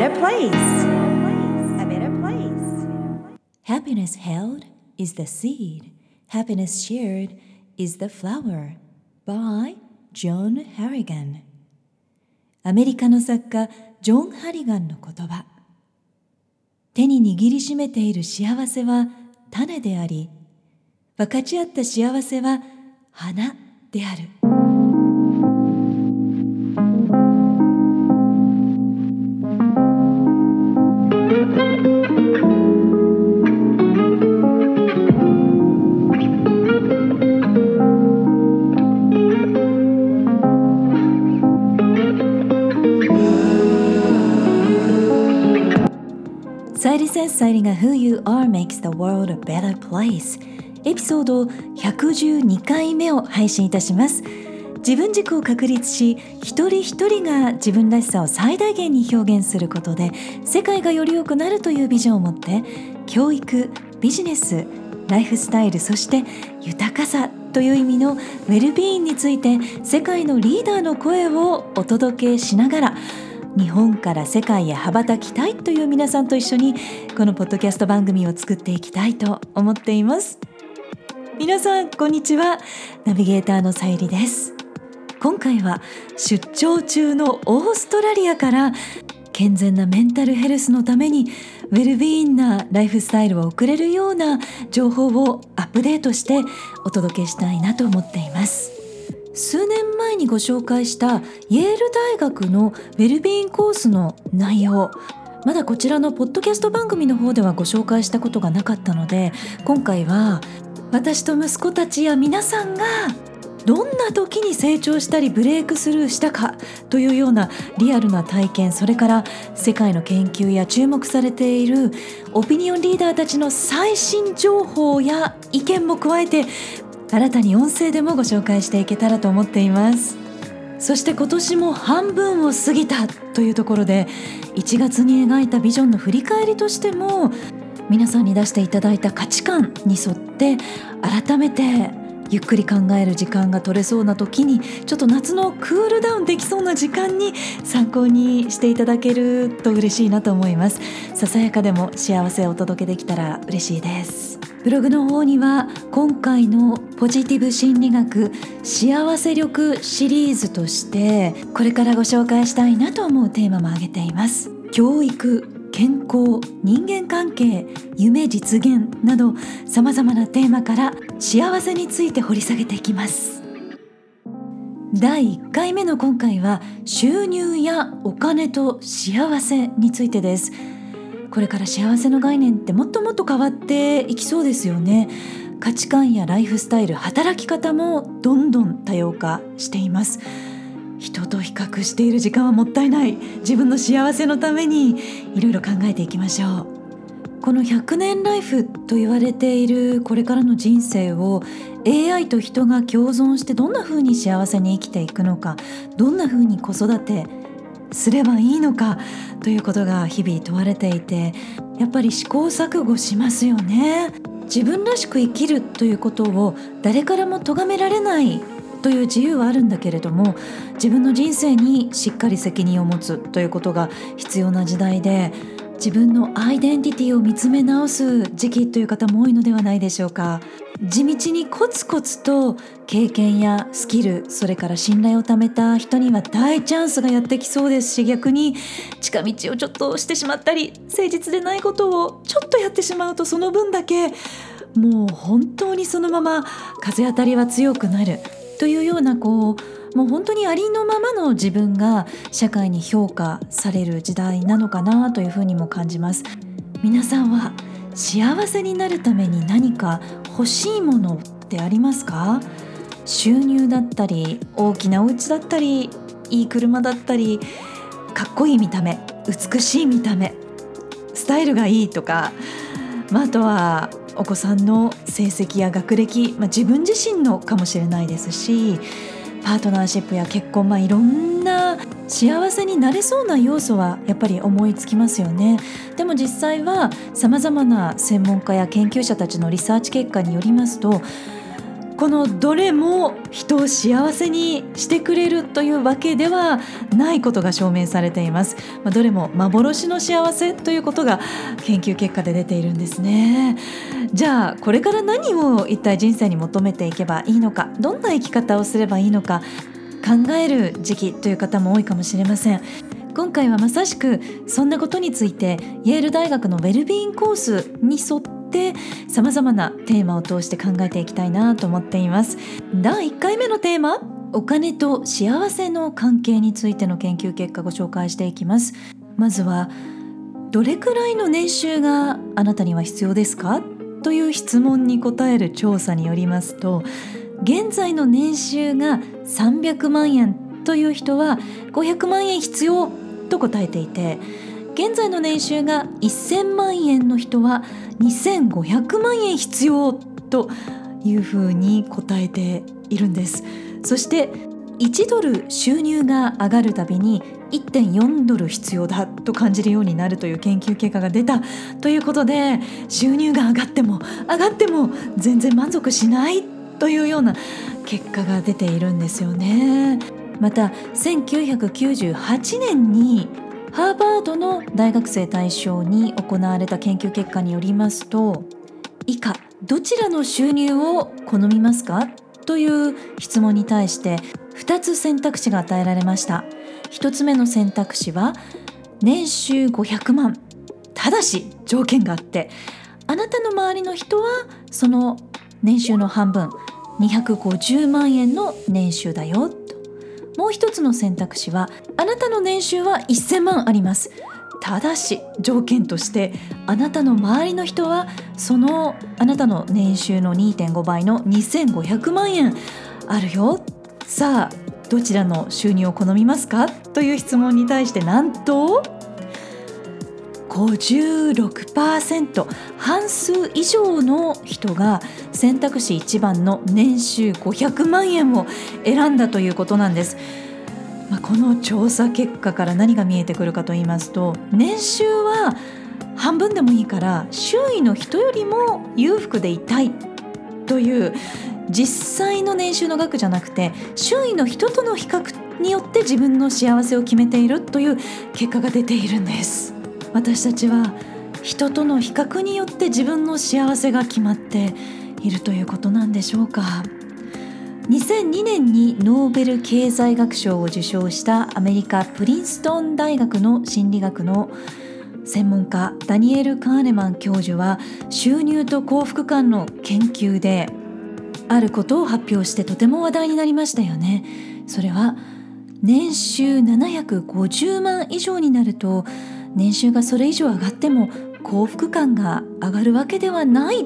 better place. A better place. Happiness held is the seed. Happiness shared is the flower. By John Harrigan アメリカの作家ジョン・ハリガンの言葉手に握りしめている幸せは種であり分かち合った幸せは花であるサイリセンサリが Who You Are Makes the World a Better Place エピソード112回目を配信いたします自分軸を確立し一人一人が自分らしさを最大限に表現することで世界がより良くなるというビジョンを持って教育ビジネスライフスタイルそして豊かさという意味のウェルビーンについて世界のリーダーの声をお届けしながら日本から世界へ羽ばたきたいという皆さんと一緒にこのポッドキャスト番組を作っていきたいと思っています。皆さんこんにちは。ナビゲーターのさゆりです。今回は出張中のオーストラリアから健全なメンタルヘルスのためにウェルビーンなライフスタイルを送れるような情報をアップデートしてお届けしたいなと思っています。数年前にご紹介したイェール大学のウェルビーンコースの内容まだこちらのポッドキャスト番組の方ではご紹介したことがなかったので今回は私と息子たちや皆さんがどんな時に成長したりブレイクスルーしたかというようなリアルな体験それから世界の研究や注目されているオピニオンリーダーたちの最新情報や意見も加えて新たに音声でもご紹介していけたらと思っています。そして今年も半分を過ぎたというところで1月に描いたビジョンの振り返りとしても皆さんに出していただいた価値観に沿って改めてゆっくり考える時間が取れそうな時にちょっと夏のクールダウンできそうな時間に参考にしていただけると嬉しいなと思います。ささやかでも幸せをお届けできたら嬉しいです。ブログの方には今回のポジティブ心理学幸せ力シリーズとしてこれからご紹介したいなと思うテーマも挙げています。教育健康人間関係夢実現などさまざまなテーマから幸せについて掘り下げていきます。第1回目の今回は収入やお金と幸せについてです。これから幸せの概念ってもっともっと変わっていきそうですよね。価値観やライフスタイル働き方もどんどん多様化しています。人と比較している時間はもったいない。自分の幸せのためにいろいろ考えていきましょう。この100年ライフと言われているこれからの人生を AI と人が共存してどんな風に幸せに生きていくのかどんな風に子育てすればいいのかということが日々問われていてやっぱり試行錯誤しますよね。自分らしく生きるということを誰からも咎められないという自由はあるんだけれども自分の人生にしっかり責任を持つということが必要な時代で自分のアイデンティティを見つめ直す時期という方も多いのではないでしょうか。地道にコツコツと経験やスキルそれから信頼を貯めた人には大チャンスがやってきそうですし逆に近道をちょっとしてしまったり誠実でないことをちょっとやってしまうとその分だけもう本当にそのまま風当たりは強くなるというようなこうもう本当にありのままの自分が社会に評価される時代なのかなというふうにも感じます。皆さんは幸せになるために何か欲しいものってありますか？収入だったり大きなお家だったりいい車だったりかっこいい見た目美しい見た目スタイルがいいとか、まあ、あとはお子さんの成績や学歴、まあ、自分自身のかもしれないですしパートナーシップや結婚、まあ、いろんな幸せになれそうな要素はやっぱり思いつきますよね。でも実際はさまざまな専門家や研究者たちのリサーチ結果によりますとこのどれも人を幸せにしてくれるというわけではないことが証明されています、まあ、どれも幻の幸せということが研究結果で出ているんですね。じゃあこれから何を一体人生に求めていけばいいのかどんな生き方をすればいいのか考える時期という方も多いかもしれません。今回はまさしくそんなことについてイェール大学のウェルビーンコースに沿っってさまざまなテーマを通して考えていきたいなと思っています。第1回目のテーマお金と幸せの関係についての研究結果ご紹介していきます。まずはどれくらいの年収があなたには必要ですか？という質問に答える調査によりますと現在の年収が300万円という人は500万円必要と答えていて現在の年収が1000万円の人は2500万円必要というふうに答えているんですそして1ドル収入が上がるたびに1.4ドル必要だと感じるようになるという研究結果が出たということで収入が上がっても上がっても全然満足しないというような結果が出ているんですよね。また1998年にハーバードの大学生対象に行われた研究結果によりますと以下どちらの収入を好みますか？という質問に対して2つ選択肢が与えられました。1つ目の選択肢は年収500万。ただし条件があってあなたの周りの人はその年収の半分250万円の年収だよ。もう一つの選択肢はあなたの年収は1000万あります。ただし条件としてあなたの周りの人はそのあなたの年収の2.5倍の2500万円。あるよ。さあどちらの収入を好みますか？という質問に対してなんと？56%半数以上の人が選択肢1番の年収500万円を選んだということなんです。まあ、この調査結果から何が見えてくるかと言いますと年収は半分でもいいから周囲の人よりも裕福でいたいという実際の年収の額じゃなくて周囲の人との比較によって自分の幸せを決めているという結果が出ているんです。私たちは人との比較によって自分の幸せが決まっているということなんでしょうか。2002年にノーベル経済学賞を受賞したアメリカプリンストン大学の心理学の専門家ダニエル・カーネマン教授は収入と幸福感の研究であることを発表してとても話題になりましたよね。それは年収750万以上になると年収がそれ以上上がっても幸福感が上がるわけではない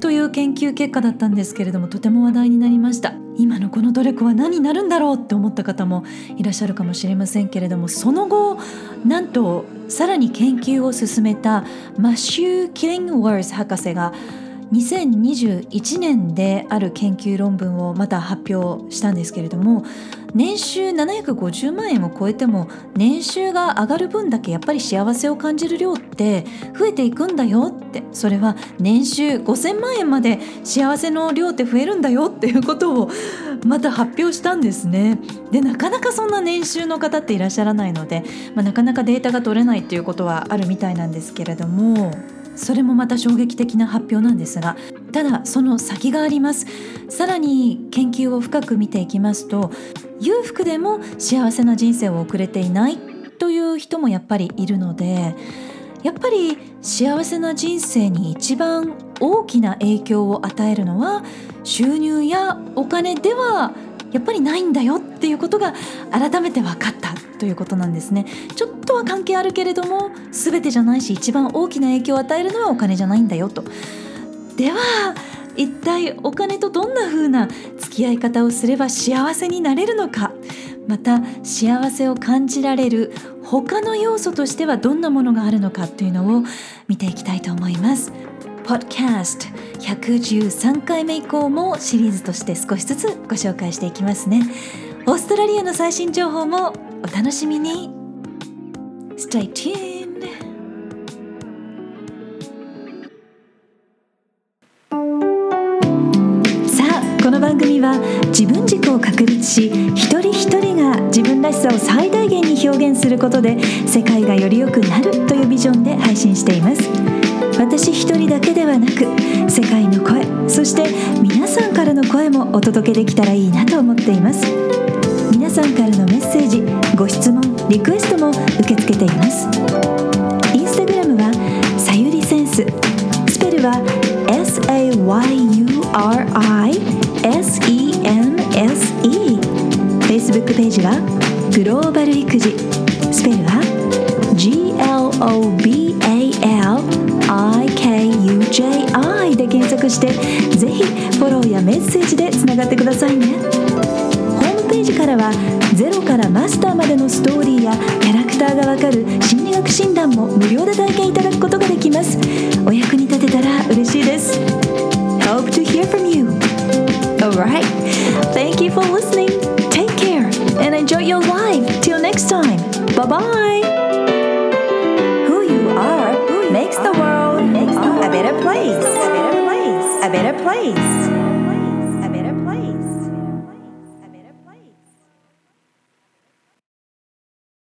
という研究結果だったんですけれどもとても話題になりました。今のこの努力は何になるんだろうって思った方もいらっしゃるかもしれませんけれどもその後なんとさらに研究を進めたマシュー・キリングワーズ博士が2021年である研究論文をまた発表したんですけれども年収750万円を超えても年収が上がる分だけやっぱり幸せを感じる量って増えていくんだよってそれは年収5000万円まで幸せの量って増えるんだよっていうことをまた発表したんですね。でなかなかそんな年収の方っていらっしゃらないので、まあ、なかなかデータが取れないっていうことはあるみたいなんですけれども。それもまた衝撃的な発表なんですがただその先があります。さらに研究を深く見ていきますと裕福でも幸せな人生を送れていないという人もやっぱりいるのでやっぱり幸せな人生に一番大きな影響を与えるのは収入やお金ではやっぱりないんだよっていうことが改めて分かったということなんですね。ちょっとは関係あるけれども全てじゃないし一番大きな影響を与えるのはお金じゃないんだよと。では一体お金とどんな風な付き合い方をすれば幸せになれるのか。また幸せを感じられる他の要素としてはどんなものがあるのかというのを見ていきたいと思います。Podcast 113回目以降もシリーズとして少しずつご紹介していきますね。オーストラリアの最新情報もお楽しみに。Stay tuned さあこの番組は自分軸を確立し一人一人が自分らしさを最大限に表現することで世界がより良くなるというビジョンで配信しています。私一人だけではなく世界の声そして皆さんからの声もお届けできたらいいなと思っています。皆さんからのメッセージご質問リクエストも受け付けています。インスタグラムはさゆりセンス。スペルは SAYURISENSE Facebook ページはグローバル育児。スペルは GLOBAL J-I で検索してぜひフォローやメッセージでつながってくださいね。ホームページからはゼロからマスターまでのストーリーやキャラクターがわかる心理学診断も無料で体験いただくことができます。お役に立てたら嬉しいです。Hope to hear from you. Alright. Thank you for listening. Take care and enjoy your life. Till next time. Bye bye place. A better place. A better place.